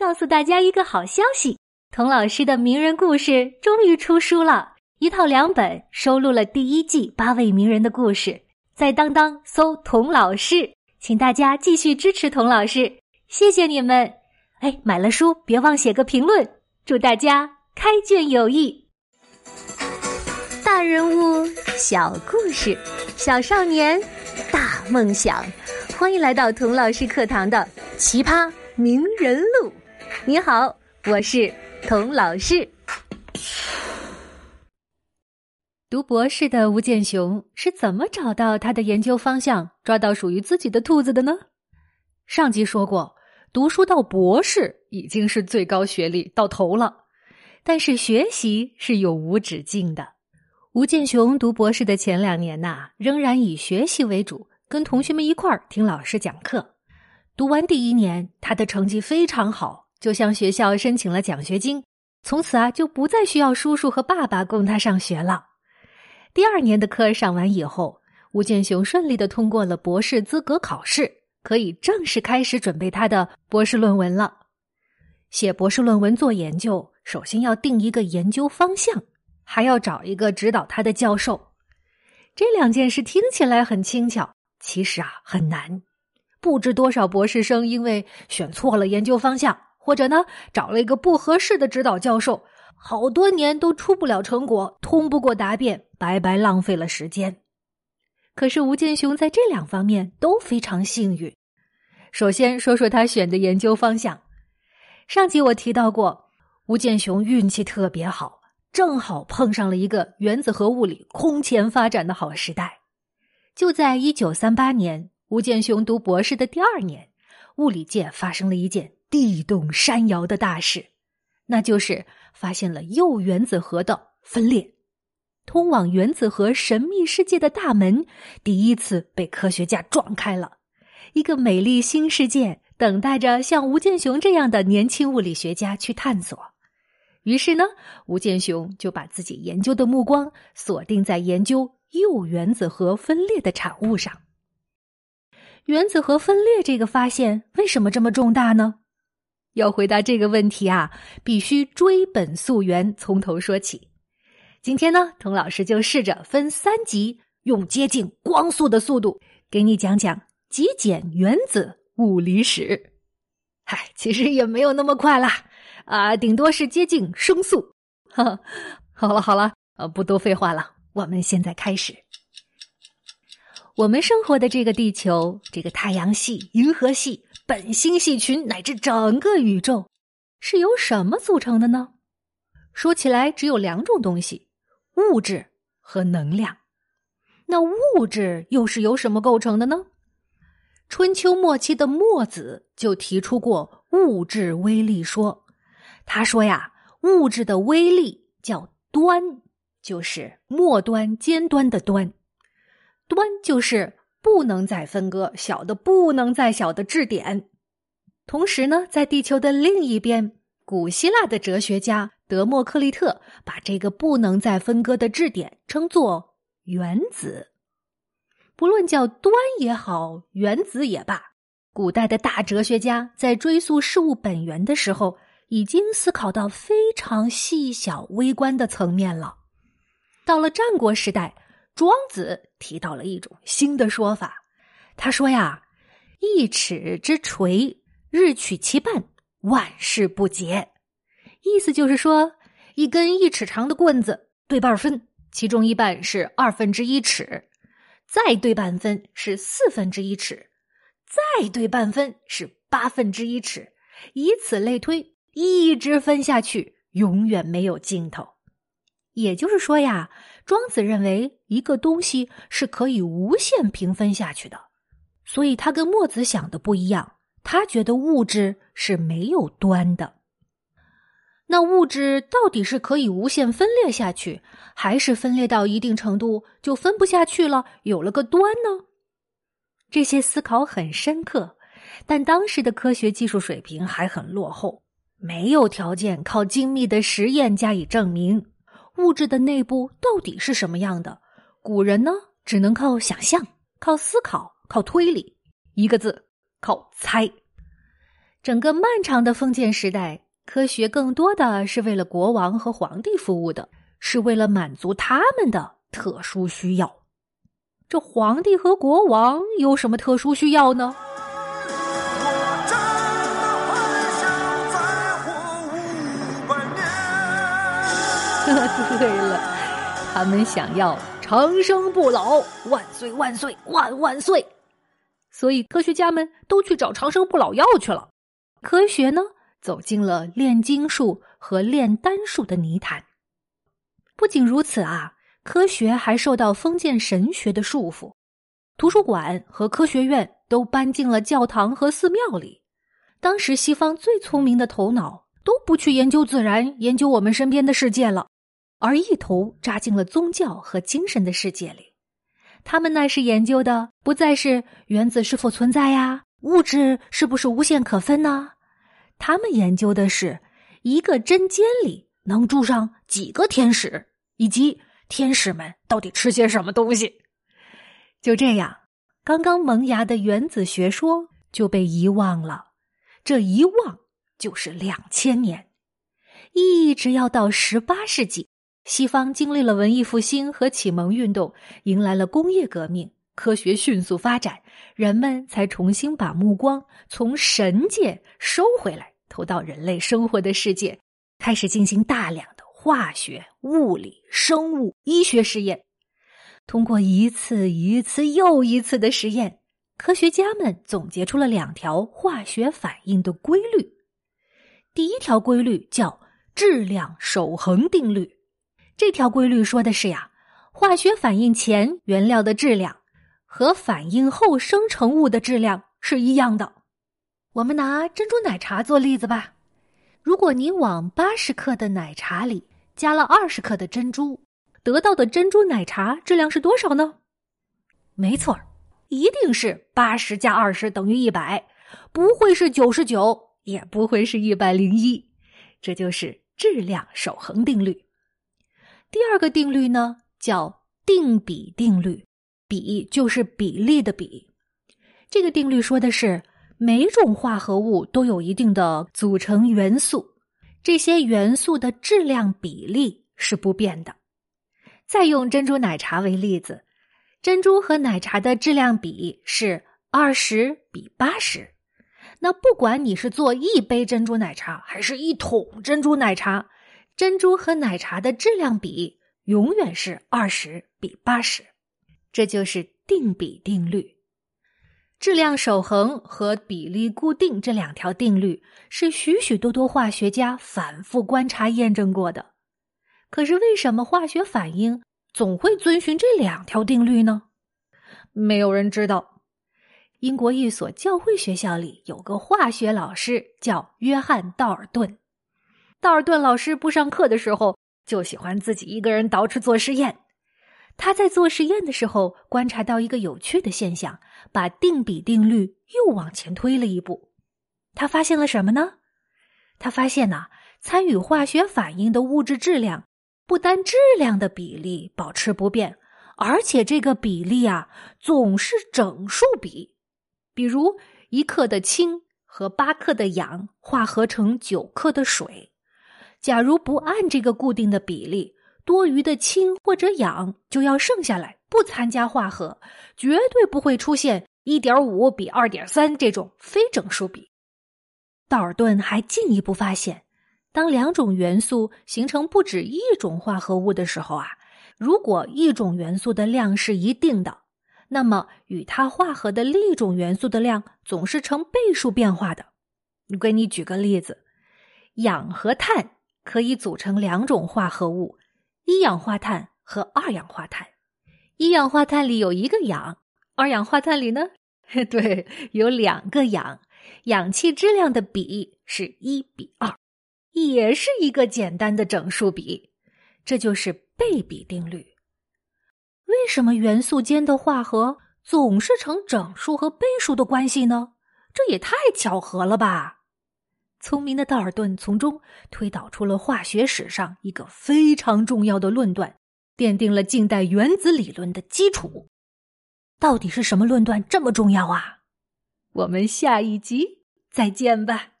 告诉大家一个好消息：童老师的名人故事终于出书了，一套两本，收录了第一季八位名人的故事。在当当搜“童老师”，请大家继续支持童老师，谢谢你们！哎，买了书别忘写个评论，祝大家开卷有益。大人物小故事，小少年大梦想，欢迎来到童老师课堂的《奇葩名人录》。你好，我是童老师。读博士的吴建雄是怎么找到他的研究方向，抓到属于自己的兔子的呢？上集说过，读书到博士已经是最高学历到头了，但是学习是永无止境的。吴建雄读博士的前两年呐，仍然以学习为主，跟同学们一块儿听老师讲课。读完第一年，他的成绩非常好。就向学校申请了奖学金，从此啊就不再需要叔叔和爸爸供他上学了。第二年的课上完以后，吴建雄顺利的通过了博士资格考试，可以正式开始准备他的博士论文了。写博士论文做研究，首先要定一个研究方向，还要找一个指导他的教授。这两件事听起来很轻巧，其实啊很难。不知多少博士生因为选错了研究方向。或者呢，找了一个不合适的指导教授，好多年都出不了成果，通不过答辩，白白浪费了时间。可是吴建雄在这两方面都非常幸运。首先说说他选的研究方向。上集我提到过，吴建雄运气特别好，正好碰上了一个原子核物理空前发展的好时代。就在一九三八年，吴建雄读博士的第二年，物理界发生了一件。地动山摇的大事，那就是发现了铀原子核的分裂，通往原子核神秘世界的大门第一次被科学家撞开了，一个美丽新世界等待着像吴建雄这样的年轻物理学家去探索。于是呢，吴建雄就把自己研究的目光锁定在研究铀原子核分裂的产物上。原子核分裂这个发现为什么这么重大呢？要回答这个问题啊，必须追本溯源，从头说起。今天呢，童老师就试着分三集，用接近光速的速度给你讲讲极简原子物理史。嗨，其实也没有那么快啦，啊，顶多是接近声速。好了好了，呃，不多废话了，我们现在开始。我们生活的这个地球，这个太阳系、银河系。本星系群乃至整个宇宙是由什么组成的呢？说起来只有两种东西：物质和能量。那物质又是由什么构成的呢？春秋末期的墨子就提出过物质微粒说。他说呀，物质的微粒叫端，就是末端、尖端的端。端就是。不能再分割，小的不能再小的质点。同时呢，在地球的另一边，古希腊的哲学家德谟克利特把这个不能再分割的质点称作原子。不论叫端也好，原子也罢，古代的大哲学家在追溯事物本源的时候，已经思考到非常细小微观的层面了。到了战国时代。庄子提到了一种新的说法，他说呀：“一尺之锤，日取其半，万事不竭。”意思就是说，一根一尺长的棍子对半分，其中一半是二分之一尺，再对半分是四分之一尺，再对半分是八分之一尺，以此类推，一直分下去，永远没有尽头。也就是说呀。庄子认为一个东西是可以无限平分下去的，所以他跟墨子想的不一样。他觉得物质是没有端的。那物质到底是可以无限分裂下去，还是分裂到一定程度就分不下去了，有了个端呢？这些思考很深刻，但当时的科学技术水平还很落后，没有条件靠精密的实验加以证明。物质的内部到底是什么样的？古人呢，只能靠想象、靠思考、靠推理，一个字，靠猜。整个漫长的封建时代，科学更多的是为了国王和皇帝服务的，是为了满足他们的特殊需要。这皇帝和国王有什么特殊需要呢？对了，他们想要长生不老，万岁万岁万万岁！所以科学家们都去找长生不老药去了。科学呢，走进了炼金术和炼丹术的泥潭。不仅如此啊，科学还受到封建神学的束缚，图书馆和科学院都搬进了教堂和寺庙里。当时西方最聪明的头脑都不去研究自然，研究我们身边的世界了。而一头扎进了宗教和精神的世界里，他们那是研究的不再是原子是否存在呀，物质是不是无限可分呢？他们研究的是一个针尖里能住上几个天使，以及天使们到底吃些什么东西。就这样，刚刚萌芽的原子学说就被遗忘了。这一忘就是两千年，一直要到十八世纪。西方经历了文艺复兴和启蒙运动，迎来了工业革命，科学迅速发展，人们才重新把目光从神界收回来，投到人类生活的世界，开始进行大量的化学、物理、生物、医学实验。通过一次一次又一次的实验，科学家们总结出了两条化学反应的规律。第一条规律叫质量守恒定律。这条规律说的是呀，化学反应前原料的质量和反应后生成物的质量是一样的。我们拿珍珠奶茶做例子吧。如果你往八十克的奶茶里加了二十克的珍珠，得到的珍珠奶茶质量是多少呢？没错，一定是八十加二十等于一百，不会是九十九，也不会是一百零一。这就是质量守恒定律。第二个定律呢，叫定比定律，比就是比例的比。这个定律说的是，每种化合物都有一定的组成元素，这些元素的质量比例是不变的。再用珍珠奶茶为例子，珍珠和奶茶的质量比是二十比八十。那不管你是做一杯珍珠奶茶，还是一桶珍珠奶茶。珍珠和奶茶的质量比永远是二十比八十，这就是定比定律。质量守恒和比例固定这两条定律是许许多多化学家反复观察验证过的。可是，为什么化学反应总会遵循这两条定律呢？没有人知道。英国一所教会学校里有个化学老师叫约翰·道尔顿。道尔顿老师不上课的时候，就喜欢自己一个人捯饬做实验。他在做实验的时候，观察到一个有趣的现象，把定比定律又往前推了一步。他发现了什么呢？他发现呐，参与化学反应的物质质量，不单质量的比例保持不变，而且这个比例啊，总是整数比。比如一克的氢和八克的氧化合成九克的水。假如不按这个固定的比例，多余的氢或者氧就要剩下来，不参加化合，绝对不会出现一点五比二点三这种非整数比。道尔顿还进一步发现，当两种元素形成不止一种化合物的时候啊，如果一种元素的量是一定的，那么与它化合的另一种元素的量总是呈倍数变化的。我给你举个例子，氧和碳。可以组成两种化合物：一氧化碳和二氧化碳。一氧化碳里有一个氧，二氧化碳里呢，对，有两个氧。氧气质量的比是一比二，也是一个简单的整数比。这就是倍比定律。为什么元素间的化合总是成整数和倍数的关系呢？这也太巧合了吧！聪明的道尔顿从中推导出了化学史上一个非常重要的论断，奠定了近代原子理论的基础。到底是什么论断这么重要啊？我们下一集再见吧。